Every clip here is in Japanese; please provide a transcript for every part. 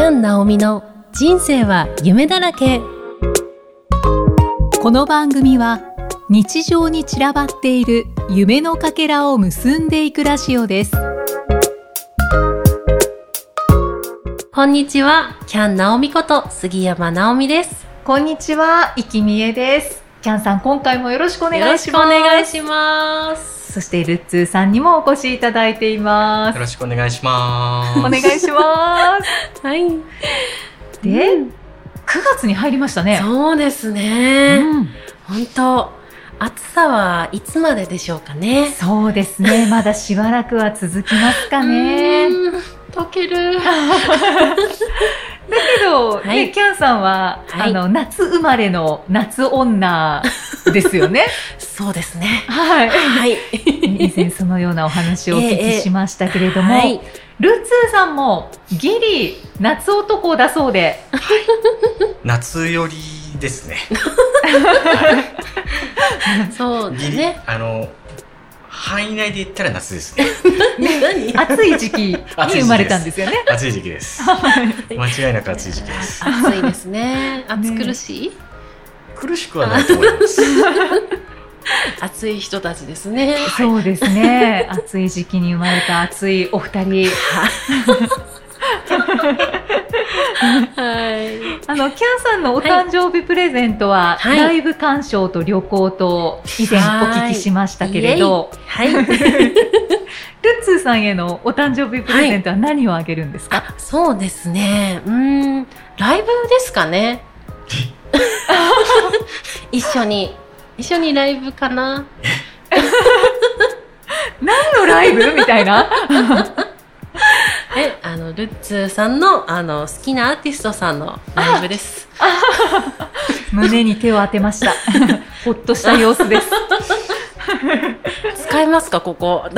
キャン・ナオミの人生は夢だらけ。この番組は日常に散らばっている夢のかけらを結んでいくラジオです。こんにちはキャン・ナオミこと杉山直美です。こんにちは、いきみえです。キャンさん、今回もよろしくお願よろしくおいします願いしますそしてルッツーさんにもお越しいただいています。よろしくお願いします。お願いします。はい。で、うん。9月に入りましたね。そうですうね、ん。本当暑さはいつまででしょうかね。そうですね。まだしばらくは続きますかね。溶ける。だ けど、はい。ね、キャンさんは、はい。あの夏生まれの夏女ですよね？そうですね。はい。はい。以前そのようなお話をお聞ええきしましたけれども、はい。ルッツーさんもギリ夏男だそうで、夏よりですね。そうですねあの、範囲内で言ったら夏ですね。何？暑い時期に生まれたんですよね。暑い時期です。間違いなく暑い時期です。暑いですね暑苦しい、苦しくはないと思います。暑い人たちですねそうですね。暑い時期に生まれた暑いお二人。はい。あの、キャンさんのお誕生日プレゼントは、はい。ライブ鑑賞と旅行と以前お聞きしましたけれど、はい。ルッツーさんへのお誕生日プレゼントは何をあげるんですか、あそうですね。うーんライブですかね。一緒に。一緒にライブかな。何のライブ？みたいな。のルッツーさんのあの好きなアーティストさんのライブです 胸に手を当てました。ほっとした様子です。使えますかここ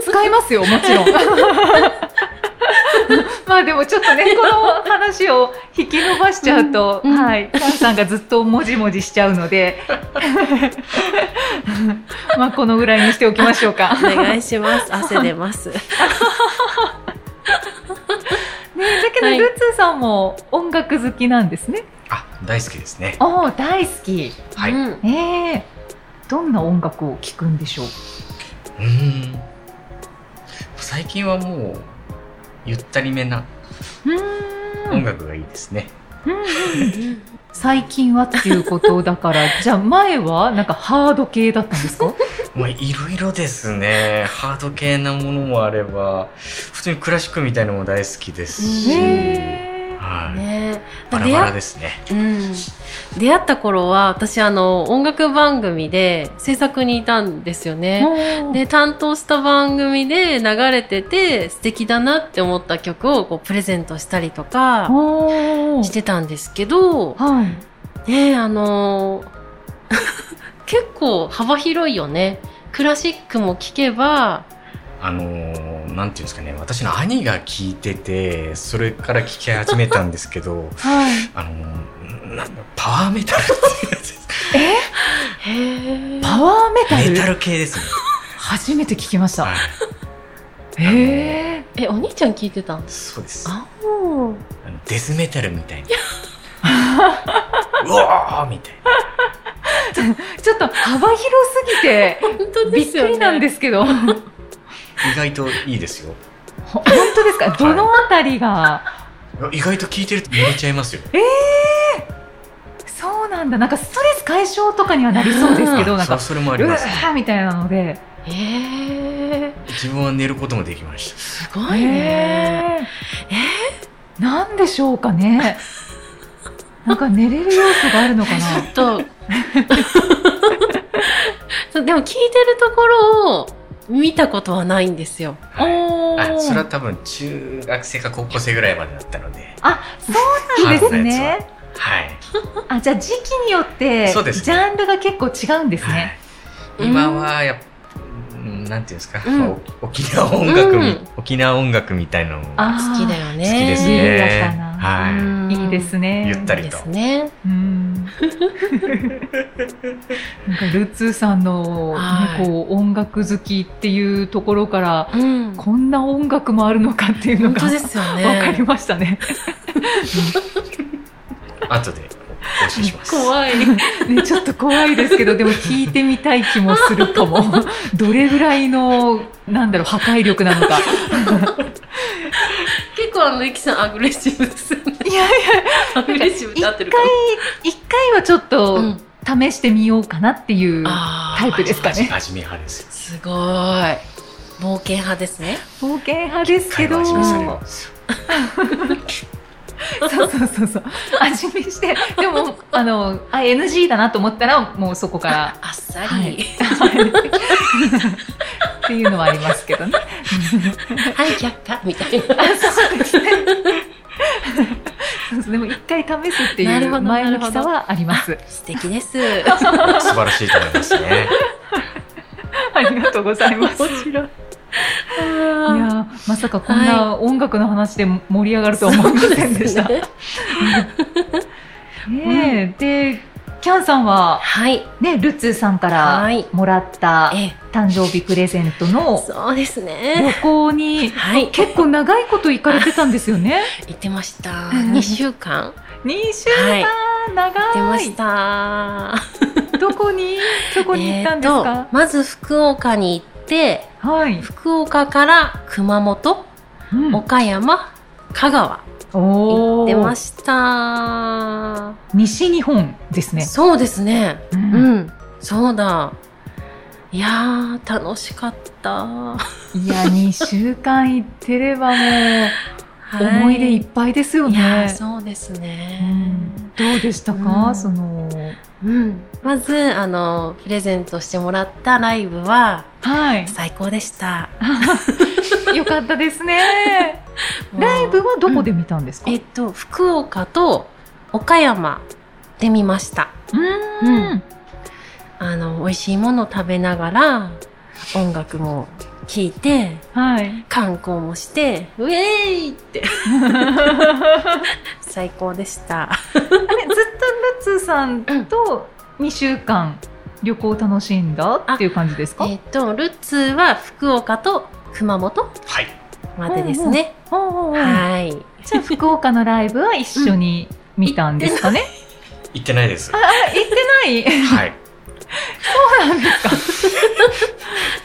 使いますよ、もちろん。まあでもちょっとね、この話を引き伸ばしちゃうと、うんうんはい、キャンさんがずっともじもじしちゃうので、まあこのぐらいにしておきましょうか。お願いします汗出ます ね、だけど、はいルッツーさんも音楽好きなんですね。あ、大好きですね。おお、大好き。はい。ううんええどんな音楽を聴くんでしょう？ーん。最近はもう、ゆったりめなうーん音楽がいいですね。うんうん最近はっていうことだから、じゃあ前はなんかハード系だったんですか？まあ、いろいろですね。ハード系なものもあれば、普通にクラシックみたいなのも大好きですし、へはい。ねバラバラですね。うん、出会った頃は私あの音楽番組で制作にいたんですよね。ーで担当した番組で流れてて素敵だなって思った曲をこうプレゼントしたりとかしてたんですけど、はい。ねあのー 結構幅広いよね。クラシックも聴けば、あのーなんていうんですかね、私の兄が聞いてて、それから聞き始めたんですけど、はい。あのーパワーメタルっていうやつです。へーパワーメタル？メタル系ですね。初めて聞きました。はい。へえ。え、お兄ちゃん聞いてたん？そうです。ああのデスメタルみたいな。うわーみたいな。ちょっと幅広すぎて、本当びっですよね。くりなんですけど。ほ意外といいですよ。本当ですか？どのあたりが、意外と聞いてると揺れちゃいますよ。そうなんだ。なんかストレス解消とかにはなりそうですけど、なんか、あそれもあります、ね。ーみたいなので。えー、自分は寝ることもできました。すごいね。へーなんでしょうかね。なんか寝れる要素があるのかな。とそう でも聞いてるところを見たことはないんですよ。おーあ、それは多分中学生か高校生ぐらいまでだったので。あ、そうなんですね。はい。あ、じゃあ時期によって、そうですねジャンルが結構違うんですね。はい今はやっぱ、うんなんていうんですか、うんまあお沖縄音楽み、うん沖縄音楽みたいなのもあ好きだよね。好きですね。はうんいいですね。いいゆったりですね。うん。なんかルッツーさんの、ねはいこう音楽好きっていうところから、うん。こんな音楽もあるのかっていうのが本当ですよね。わかりましたね。い。後でします。怖い。ね、ちょっと怖いですけど、でも聞いてみたい気もするかも。どれぐらいの、なんだろう、破壊力なのか。結構あの、ゆきさんアグレッシブですよね。いやいや、アグレッシブって合ってるかな？一回はちょっとうん試してみようかなっていうあタイプですかね。味見派ですよ。すごい。冒険派ですね。冒険派ですけど、そう。そうそうそう。味見して、でも、あの、あ、NG だなと思ったら、もうそこからあっさり。ははいい。っていうのはありますけどね。却下みたいな。あそうですね。でも一回試すっていう前向きさはあります。素敵です。素晴らしいと思いますね。ありがとうございます。面白い。いやーまさかこんな音楽の話で盛り上がるとは思いませんでした。ね ねえ、で、キャンさんは、はい。ね、ルッツーさんかはいらもらったええ、誕生日プレゼントのそうです旅ね。行にはい。結構長いこと行かれてたんですよね。行ってました。うん2週間2週はい間、行ってま長い。した。どこに、どこに行ったんですえーまず福岡に行って、はい。福岡から熊本、うん岡山、香川行ってました。西日本ですね。そうですね。ううんん、そうだ。いやー、楽しかった。いや、2週間行ってればもう、はい思い出いっぱいですよね。そうですうね。んどうでしたか、うんその、うん。まず、あの、プレゼントしてもらったライブははい。最高でした。よかったですね。ライブはどこで見たんですか、えっと、福岡と岡山で見ました。うーん。あの、美味しいもの食べながら、音楽も聴いて、はい。観光もして、ウェーイって 最高でした。ずっとルッツーさんと2週間旅行を楽しんだっていう感じですか？えっと、ルッツは福岡と熊本はい。までですね。はい。じゃあ福岡のライブは一緒に見たんですかね、行ってないです。あ、行ってない？はい。そうなんですか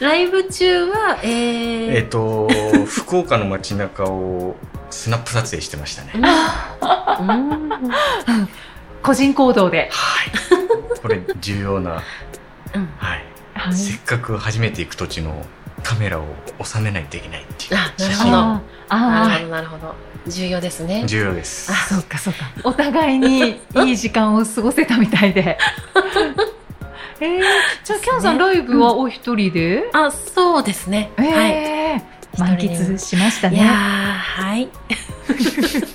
ライブ中は、えー、えっと、福岡の街中をスナップ撮影してましたね。うん個人行動で。はい。これ重要な、うんはい。はいせっかく初めて行く土地のカメラを収めないといけないっていうあなる写真ほどああなるほど、なるほど。重要ですね。重要です。あ、そうかそうか。お互いにいい時間を過ごせたみたいで。えー、じゃあキャンさんライブはお一人で、あ、そうですね。えはい。ー満喫しましたいやー、ね。はい。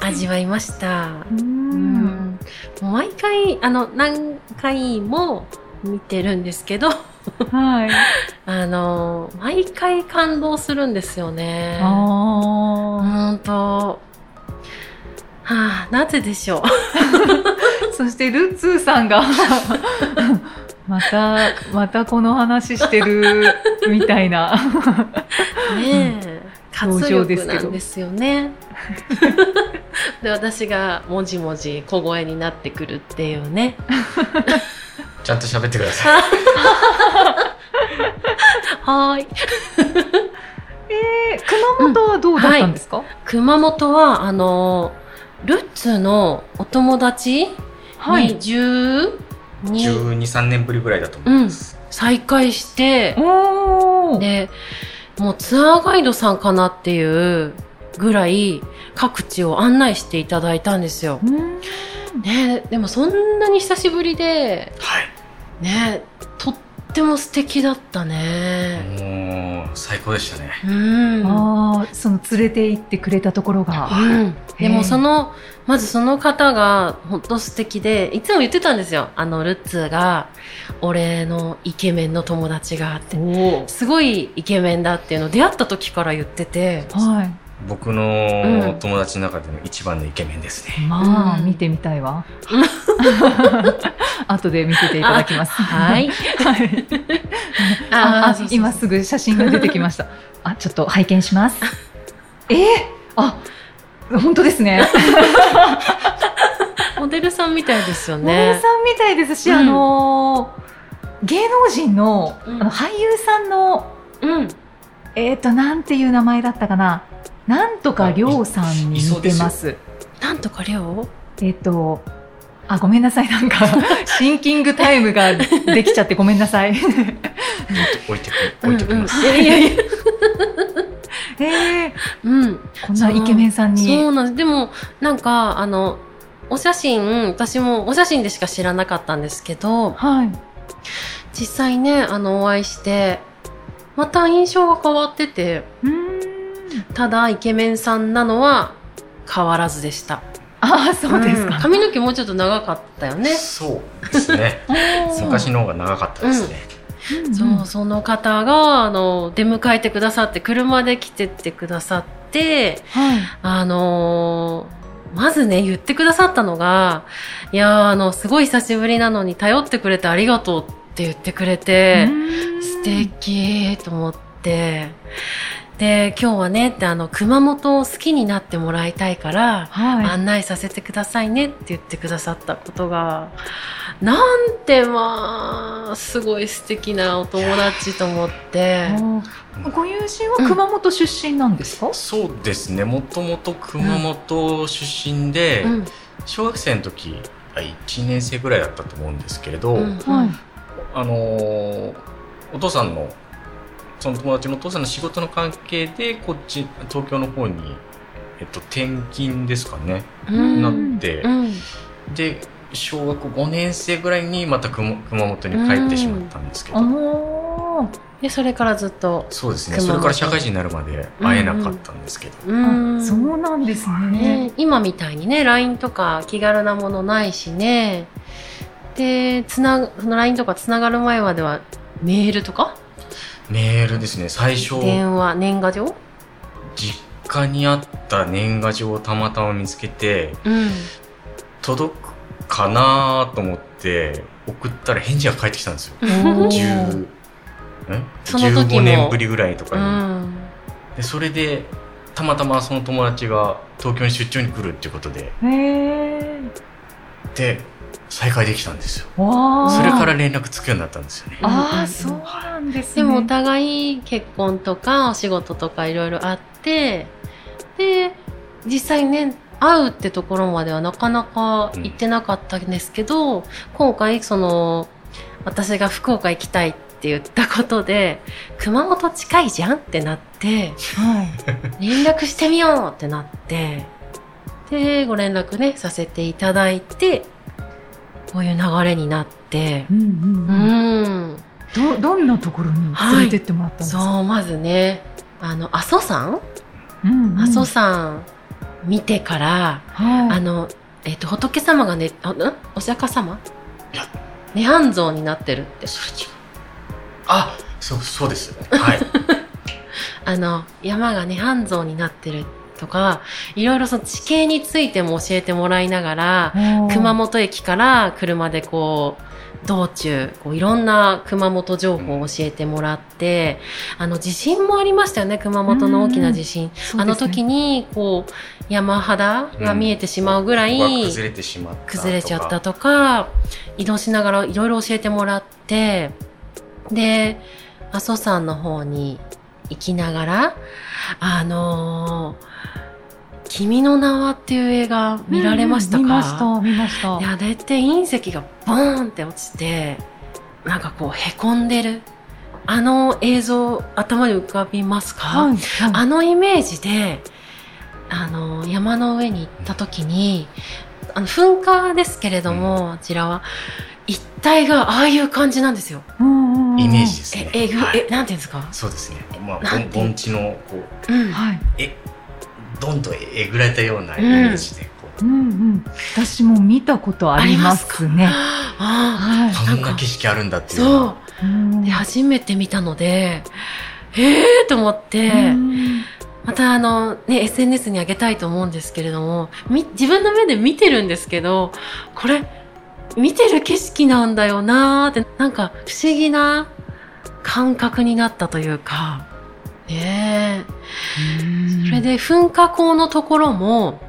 味わいました。うーうんん。もう毎回、あの、何回も見てるんですけど、はい。あの、毎回感動するんですよね。あほんと。はあ、なぜでしょう？あ。そしてルッツーさんが またまたこの話してるみたいな。ねえ。活表情ですけど力なんですよね。で、私がもじもじ小声になってくるっていうね。ちゃんと喋ってください。はーい。え熊本はどうだったんですか？熊本は、あの、ルッツのお友達はい。に12、12、3年ぶりぐらいだと思います。再会して、おお。で、もうツアーガイドさんかなっていうぐらい各地を案内していただいたんですよ。うんねでもそんなに久しぶりで、はい。ねとっても素敵だったね。もう、最高でしたね。うん。ああ、その連れて行ってくれたところが。うん、でもその、まずその方が本当素敵で、いつも言ってたんですよ。あの、ルッツーが、俺のイケメンの友達があって、おすごいイケメンだっていうのを出会った時から言ってて、はい。僕の友達の中でも一番のイケメンですね。まあ、うん見てみたいわ。後で見せていただきます。はい。はい。ああ今すぐ写真が出てきました。あ、ちょっと拝見します。えー、あ、本当ですね。モデルさんみたいですよモデルね。さんみたいですし、うんあのー芸能人の,、うんあの俳優さんのうん。えっ、となんていう名前だったかな。なんとかりょうさんに似てます。なんとかりょえっ、と。あ、ごめんなさい。なんか、シンキングタイムができちゃってごめんなさい。置いてく、う置いてきます。いやいやいや。えー、うん。こんなイケメンさんに。そうなんです。でも、なんか、あの、お写真、私もお写真でしか知らなかったんですけど、はい。実際ね、あの、お会いして、また印象が変わってて、うーん。ただ、イケメンさんなのは変わらずでした。ああ、そうですか。ん髪の毛もうちょっと長かったよね。そうですね。昔の方が長かったですね。うんうんそう、その方が、あの、出迎えてくださって、車で来てってくださって、はい。あのーまずね、言ってくださったのが、いやー、あの、すごい久しぶりなのに頼ってくれてありがとうって言ってくれて、素敵と思って、で、今日はね、ってあの、熊本を好きになってもらいたいから、はい。案内させてくださいねって言ってくださったことが、なんてまあ、すごい素敵なお友達と思って。ご友人は熊本出身なんですか、そうですね。もともと熊本出身で、うん小学生の時、あ1年生ぐらいだったと思うんですけれど、うんはい。あのーお父さんのその友達のお父さんの仕事の関係でこっち東京の方に、えっと、転勤ですかね、うん。なって、うん。で小学5年生ぐらいにまた熊熊本に帰ってしまったんですけど、でそれからずっとそうですね。それから社会人になるまで会えなかったんですけど、うん。あそうなんですね。ね、今みたいにね LINE とか気軽なものないしね。でつなその LINE とかつながる前まではメールとかメールですね。最初電話年賀状？実家にあった年賀状をたまたま見つけてうん。届くかなと思って送ったら返事が返ってきたんですよ。おー。10え？その時も。15年ぶりぐらいとうかに、ん。でそれでたまたまその友達が東京に出張に来るっていうことで。で再会できたんですよ。それから連絡つくようになったんですよねうんああ、そうなんですね。でもお互い結婚とかお仕事とかいろいろあってで実際ね会うってところまではなかなか行ってなかったんですけど、今回その私が福岡行きたいって言ったことで熊本近いじゃんってなってはい。連絡してみようってなってでご連絡ねさせていただいてこういう流れになって。うんうんううん。んどどんなところに連れてってもらったんですか？そうまずねあの阿蘇山？うんうん。阿蘇山見てから、はい。あの、えっ、と、仏様がね、あん？お釈迦様？涅槃像になってるって。それ違うあそうそうです。はい。あの、山が涅槃像になってるとか、いろいろその地形についても教えてもらいながら、熊本駅から車でこう、道中、こういろんな熊本情報を教えてもらって、あの、地震もありましたよね、熊本の大きな地震。あの時に。に、こう、山肌が見えてしまうぐらい、崩れてしまった崩れちゃったとか、移動しながらいろいろ教えてもらって、で、阿蘇山の方に行きながら、あのー君の名はっていう映画見られましたか、うん見ました、見ました。いや、でって隕石がボーンって落ちて、なんかこうへこんでる。あの映像頭に浮かびますか、はい。あのイメージで、あの、山の上に行った時に、あの、噴火ですけれども、あちらは、一帯がああいう感じなんですよ。イメージですね、ええぐ、はい。え、なんていうんですか？そうですね。まあ盆盆地のこううん。はい。えどんどんえぐられたようなイメージでこう、うんうん。私も見たことありますね。あはこんな景色あるんだっあ、ていう。そう。で、初めて見たので、ええーと思って、うん。またあの、ね、SNS に上げたいと思うんですけれども、み、自分の目で見てるんですけど、これ、見てる景色なんだよなーって、なんか不思議な感覚になったというか、ねえ。それで噴火口のところも、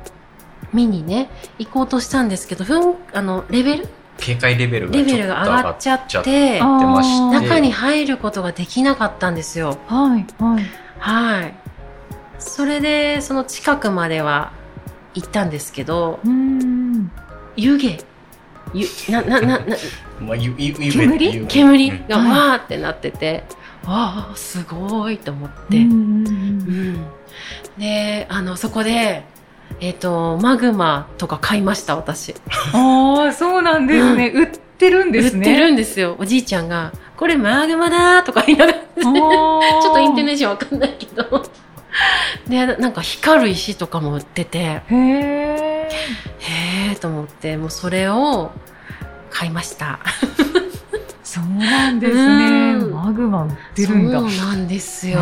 見にね、行こうとしたんですけど、噴、あの、レベル？警戒レベルがレベルが上がっちゃって、中に入ることができなかったんですよ。はいはい。はい。それで、その近くまでは行ったんですけど、うん。湯気ゆな、な、な、な、まあ、ゆゆゆ煙？ゆ煙うんがはいわーってなってて、わあ、すごいと思って。うんうんで、あの、そこで、えっ、と、マグマとか買いました、私。ああ、そうなんですね。売ってるんですね。売ってるんですよ。おじいちゃんが、これマグマだーとか言いながら、ちちょょっとインテネーションわかんないけど。で、なんか光る石とかも売ってて、へえ。へーと思って、もうそれを買いました。そうなんですね。うんマグマ売ってるんだ。そうなんですよ。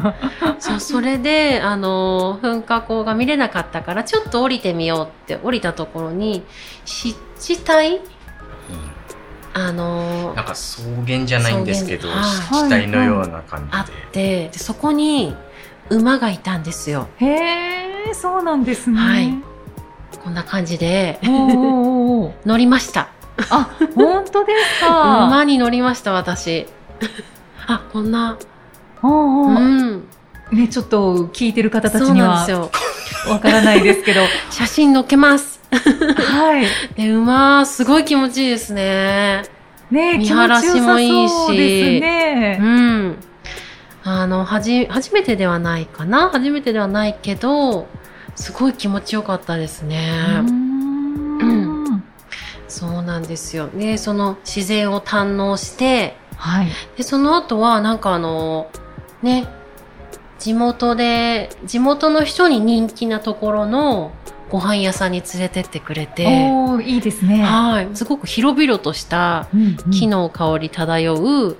そう、それで、あの、噴火口が見れなかったから、ちょっと降りてみようって降りたところに、湿地帯？あのなんか草原じゃないんですけど、湿地帯のような感あっじで。てでそこに馬がいたんですよへえ、そうなんですね。はいこんな感じで。乗りました。あ、本当ですか？馬に乗りました私。あこんな。おーおうーん。ね、ちょっと聞いてる方たちにはわからないですけど、写真載っけます。はい。で馬すごい気持ちいいですね。ね、見晴らしもいいし気持ちよさそうですうね。ん。あのはじ初めてではないかな？初めてではないけどすごい気持ちよかったですね、うーんそうなんですよ。で、その自然を堪能して、はい。で、その後はなんかあの、ね、地元で、地元の人に人気なところのご飯屋さんに連れてってくれて、おーいいですね。はい、すごく広々としたうんうん木の香り漂う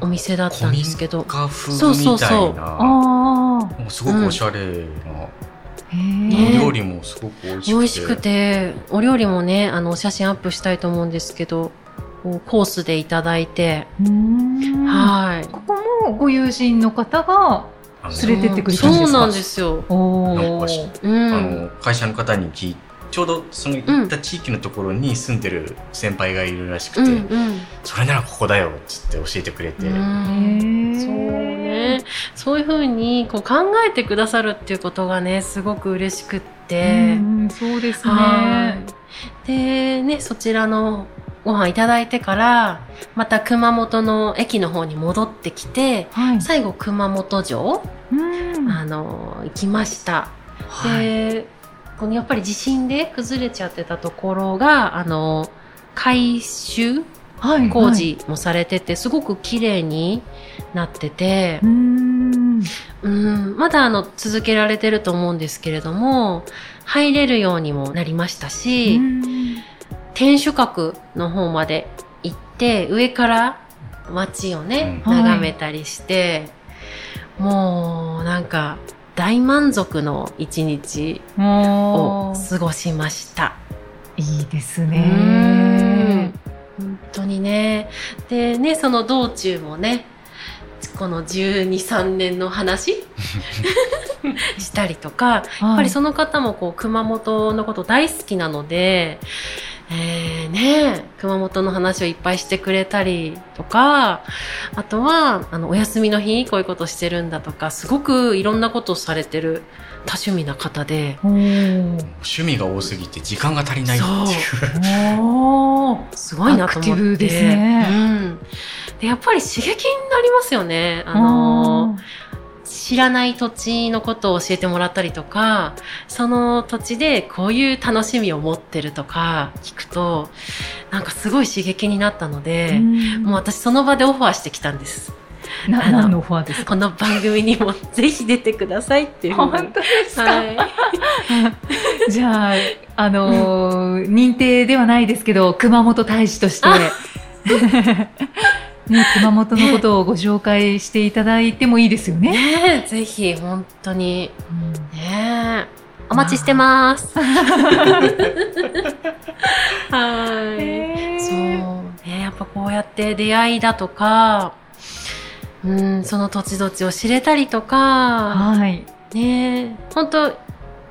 お店だったんですけど、古民家風そうそうみたそういな。あもうすごくおしゃれな。あ。へねえ。お料理もすごく美味しくて。美味しくて、お料理もね、あの、お写真アップしたいと思うんですけど、コースでいただいて、はい。ここもご友人の方が連れてってくれたんですか？そうなんですよ。おうあん。の会社の方に聞いちょうどその行った地域のところに住んでる先輩がいるらしくて、うんうん。それならここだよっつって教えてくれて、うんへえそうね。そういうふうにこう考えてくださるっていうことがね、すごく嬉しくっうて。んそうですね。はい。で、ね、そちらのご飯いただいてから、また熊本の駅の方に戻ってきて、はい。最後熊本城、うんあの、行きました。はいで、このやっぱり地震で崩れちゃってたところが、あの、改修はい工事もされてて、すごく綺麗になっててう、ん。うん、まだあの、続けられてると思うんですけれども、入れるようにもなりましたし、うん天守閣の方まで行って、上から街をね、うんはい眺めたりして、もう、なんか、大満足の一日を過ごしました。いいですうねん。本当にね。でね、その道中もね、この12、3年の話？したりとか、やっぱりその方もこう熊本のこと大好きなので、えー、ね熊本の話をいっぱいしてくれたりとか、あとは、あの、お休みの日こういうことしてるんだとか、すごくいろんなことをされてる多趣味な方で、趣味が多すぎて時間が足りないっていう。おーすごいなと思って。アクティブですねうん。で、やっぱり刺激になりますよね。あのー知らない土地のことを教えてもらったりとか、その土地でこういう楽しみを持ってるとか聞くと、なんかすごい刺激になったので、もう私その場でオファーしてきたんです。な何のオファーですか？この番組にも ぜひ出てくださいっていう。本当ですか、はい。じゃあ、あのー認定ではないですけど、熊本大使として、ね、熊本のことをご紹介していただいてもいいですよね。ねえぜひ本当にうんねえお待ちしてます。はい。そう、ね、やっぱこうやって出会いだとか、うん、その土地土地を知れたりとか、はい。ね、本当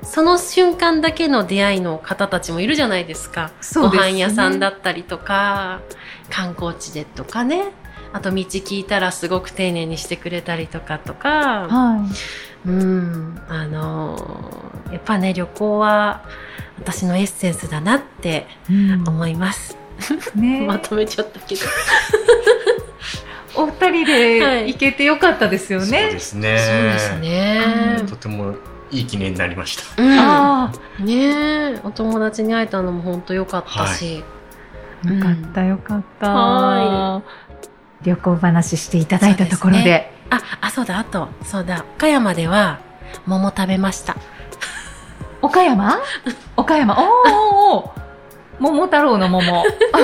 その瞬間だけの出会いの方たちもいるじゃないですか。そうですねご飯屋さんだったりとか、観光地でとかね。あと道聞いたらすごく丁寧にしてくれたりとかとか、はうん、あのーやっぱね、旅行は私のエッセンスだなってい。うん思います。ね、まとめちゃったけど。お二人はいで行けてよかったですよそうね。ですね。そうですね。とてもいい記念になりました。うん。あねえ、お友達に会えたのも本当良かったし。あ、よかったよかった。は旅行話していただいたところで。であ、あ、そうだ、あと、そうだ、岡山では桃食べました。岡山？岡山。おーお桃太郎の桃。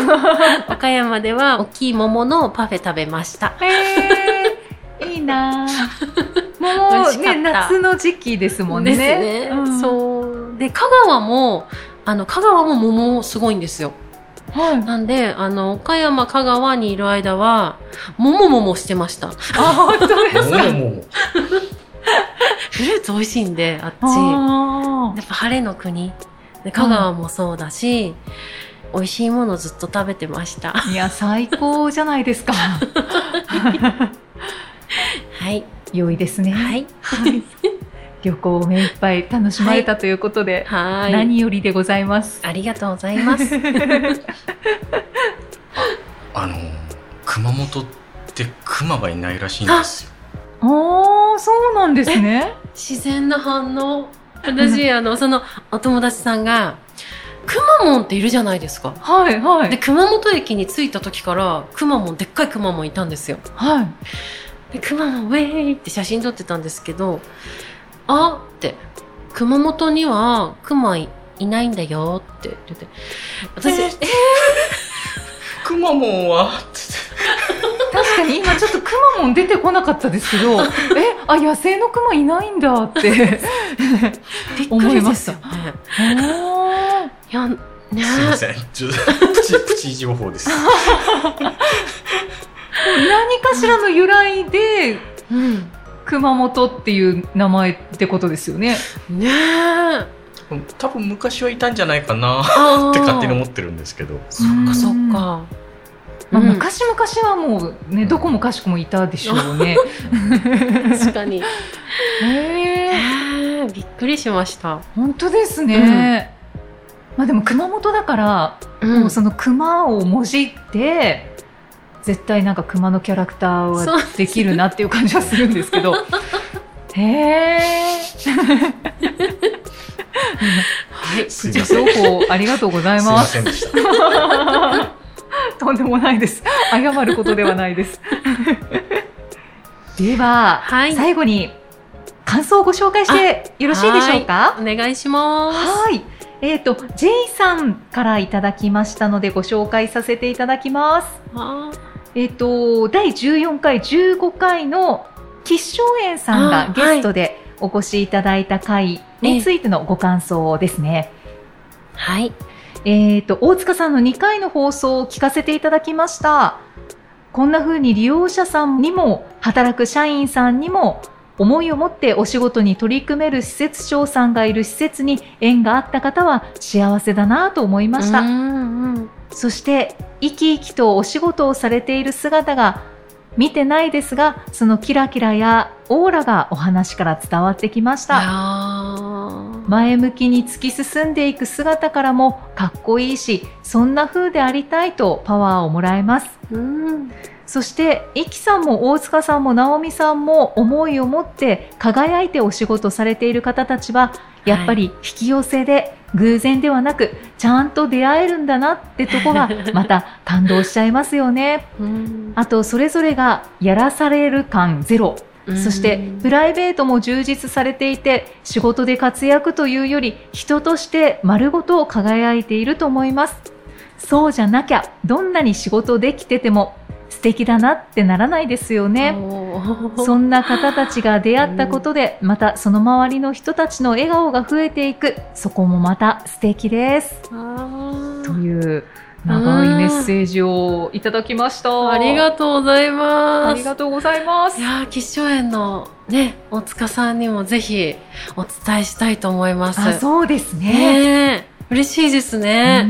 岡山では大きい桃のパフェ食べました。へえ、いいなもう ね、夏の時期ですもんね。ね。うんそう。で、香川も、あの、香川も桃すごいんですよ。はい。なんで、あの、岡山、香川にいる間は、桃桃してました。あ、本当ですか？フルーツ美味しいんで、あっち。あやっぱ晴れの国。で香川もそうだし、美味しいものずっと食べてました。ーいや、最高じゃないですか。はい。良いですね。はい。はい。旅行を目いっぱい楽しまれたということで、はい。何よりでございます。ありがとうございます。あの熊本って熊がいないらしいんですよ。ああ、そうなんですね。自然な反応。私、あの、その、お友達さんが、くまモンっているじゃないですか。はい、はで、い。熊本駅に着いた時から、くまモン、でっかいくまモンいたんですよ。はい。で、くまモン、ウェーイって写真撮ってたんですけど、あって、熊本にはくまいいないんだよって言って、私、ええくまモンは？って 確かに今ちょっとクマモン出てこなかったですけど、え、あ、野生のクマいないんだって。びっくりですよね。あいや、ねすいません。ちょっとプチプチ情報です。何かしらの由来で、うん。熊本っていう名前ってことですよね。ねえ。多分昔はいたんじゃないかなあって勝手に思っってるんですけど。そっかそっか。まあ、うん昔々はもうね、どこもかしこもいたでしょうね。確かに。へ え、えー、びっくりしました。本当ですね。まあでも熊本だから、うもうその熊をもじって、絶対なんか熊のキャラクターはできるなっていう感じはするんですけど。へえ。はい。プチ。情報ありがとうございすいまます。せんでした。とんでもないです。謝ることではないです。では、はい最後に感想をご紹介してよろしいでしょうか？お願いします。はい。えっ、と、J さんからいただきましたのでご紹介させていただきます。あえっ、と、第14回、15回の吉祥園さんがあゲストでお越しいただいた回についてのご感想ですね。はい。えっ、と、大塚さんの2回の放送を聞かせていただきました。こんな風に利用者さんにも、働く社員さんにも、思いを持ってお仕事に取り組める施設長さんがいる施設に縁があった方は幸せだなと思いました。うんうん。そして、生き生きとお仕事をされている姿が、見てないですが、そのキラキラやオーラがお話から伝わってきました。前向きに突き進んでいく姿からもかっこいいしそんな風でありたいとパワーをもらえますうん。そしてイキさんも大塚さんも直美さんも思いを持って輝いてお仕事されている方たちはやっぱり引き寄せで偶然ではなくちゃんと出会えるんだなってとこがまた感動しちゃいますよね。うん。あとそれぞれがやらされる感ゼロ。そしてプライベートも充実されていて仕事で活躍というより人として丸ごと輝いていると思います。そうじゃなきゃどんなに仕事できてても素敵だなってならないですよね。そんな方たちが出会ったことで、またその周りの人たちの笑顔が増えていく、そこもまた素敵です。という長いメッセージをいただきました。ありがとうございます。ありがとうございます。いや吉祥園のね、大塚さんにもぜひお伝えしたいと思います。そうですね。ね嬉しいですね。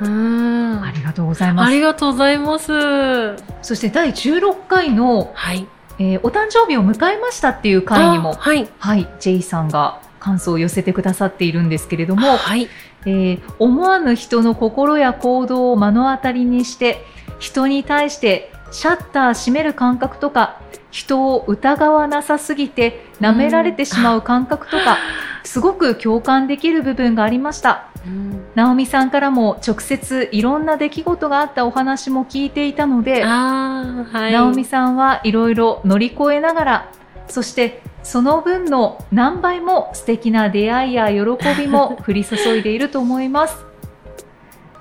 うん。ありがとうございます。ありがとうございます。そして第16回の、はい。えー、お誕生日を迎えましたっていう回にも、はい。はい、ジェイさんが感想を寄せてくださっているんですけれども、はい。えー、思わぬ人の心や行動を目の当たりにして人に対してシャッター閉める感覚とか人を疑わなさすぎて舐められてしまう感覚とか、すごく共感できる部分がありました、うん、直美さんからも直接いろんな出来事があったお話も聞いていたので、はい、直美さんはいろいろ乗り越えながらそしてその分の何倍も素敵な出会いや喜びも降り注いでいると思います。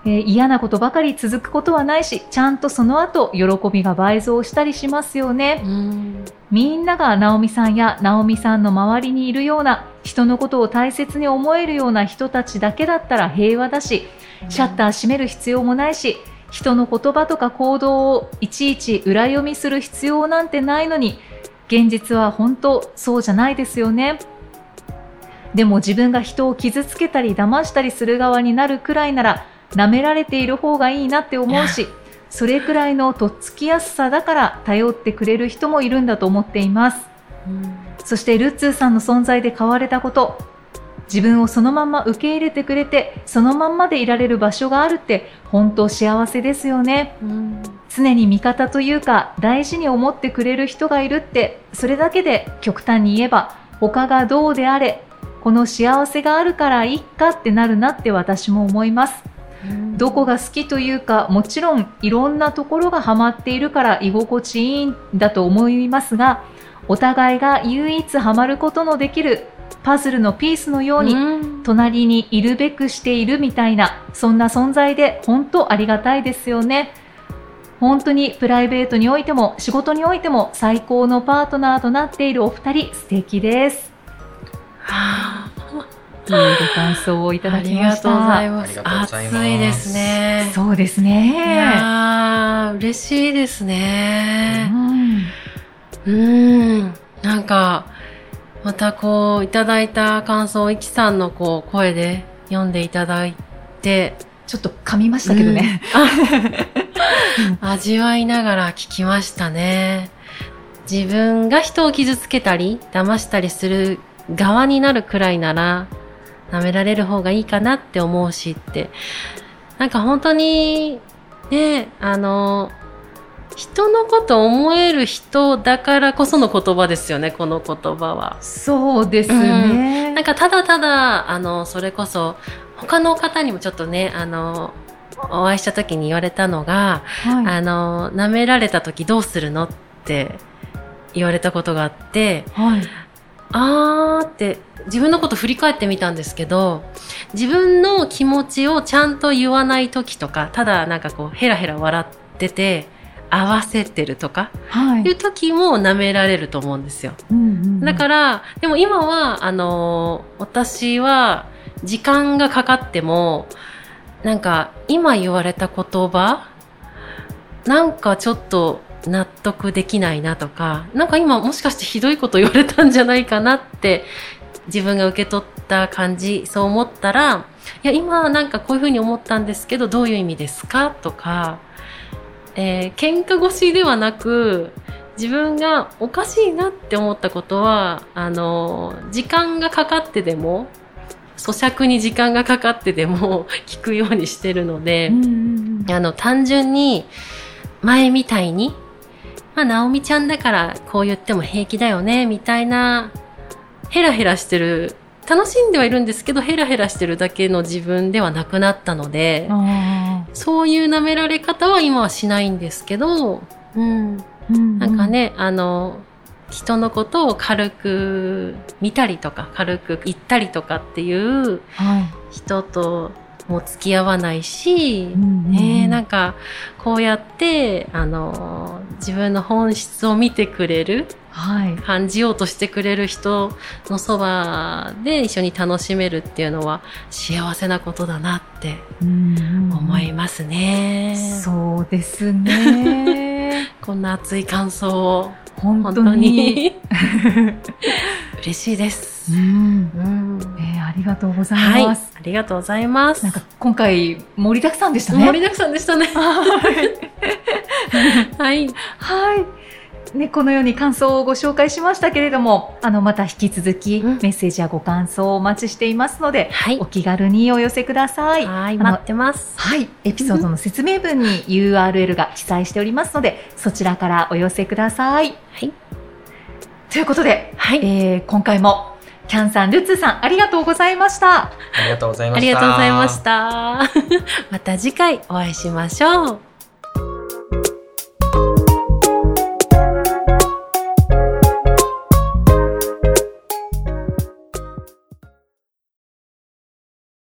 えー、嫌なことばかり続くことはないし、ちゃんとその後、喜びが倍増したりしますよね。みんなが直美さんや直美さんの周りにいるような、人のことを大切に思えるような人たちだけだったら平和だし、シャッター閉める必要もないし、人の言葉とか行動をいちいち裏読みする必要なんてないのに、現実は本当そうじゃないですよね。でも自分が人を傷つけたり騙したりする側になるくらいなら舐められている方がいいなって思うし、それくらいのとっつきやすさだから頼ってくれる人もいるんだと思っています。うん、そしてルッツーさんの存在で変われたこと、自分をそのまま受け入れてくれて、そのまんまでいられる場所があるって本当幸せですよね。うん、常に味方というか大事に思ってくれる人がいるってそれだけで極端に言えば他がどうであれこの幸せがあるからいっかってなるなって私も思います。どこが好きというかもちろんいろんなところがハマっているから居心地いいんだと思いますがお互いが唯一ハマることのできるパズルのピースのように隣にいるべくしているみたいなそんな存在で本当ありがたいですよね。本当にプライベートにおいても仕事においても最高のパートナーとなっているお二人素敵です。はあ、というご感想をいただきました。ありがとうございます。暑いですね。そうですね。いや嬉しいですね。うん。うんなんか、またこう、いただいた感想を、いきさんのこう、声で読んでいただいて、ちょっと噛みましたけどね。うん、味わいながら聞きましたね。自分が人を傷つけたり、騙したりする側になるくらいなら、舐められる方がいいかなって思うしって。なんか本当に、ね、あの、人のこと思える人だからこその言葉ですよね、この言葉は。そうですね。うん、なんかただただ、あの、それこそ、他の方にもちょっとね、あの、お会いした時に言われたのが、はい、あの、舐められた時どうするのって言われたことがあって、はい、あーって自分のこと振り返ってみたんですけど、自分の気持ちをちゃんと言わない時とか、ただなんかこうヘラヘラ笑ってて、合わせてるとか、はい、いう時も舐められると思うんですよ。うんうんうん、だから、でも今は、あの私は、時間がかかっても、なんか今言われた言葉、なんかちょっと納得できないなとか、なんか今もしかしてひどいこと言われたんじゃないかなって自分が受け取った感じ、そう思ったら、いや今なんかこういうふうに思ったんですけどどういう意味ですかとか、えー、喧嘩越しではなく、自分がおかしいなって思ったことは、あの、時間がかかってでも、咀嚼に時間がかかってでも聞くようにしてるので、あの、単純に、前みたいに、まあ、直美ちゃんだからこう言っても平気だよね、みたいな、ヘラヘラしてる、楽しんではいるんですけど、ヘラヘラしてるだけの自分ではなくなったので、そういう舐められ方は今はしないんですけど、うん。なんかね、あの、人のことを軽く見たりとか、軽く言ったりとかっていう人ともう付き合わないし、ね、なんかこうやってあの自分の本質を見てくれる、はい、感じようとしてくれる人のそばで一緒に楽しめるっていうのは幸せなことだなって思いますね。うそうですね。こんな熱い感想を本当に。嬉しいです。うん、うんがとうございます、はい、ありがとうございます。なんか今回盛りだくさんでしたね。盛りだくさんでしたね。はい。はい。ね、このように感想をご紹介しましたけれども、あの、また引き続き、メッセージやご感想をお待ちしていますので、はい、お気軽にお寄せください。はい、待ってます。はい、エピソードの説明文に URL が記載しておりますので、そちらからお寄せください。はい。ということで、はい、えー、今回もキャンさん、ルッツさん、ありがとうございました。ありがとうございました。ありがとうございました。また次回お会いしましょう。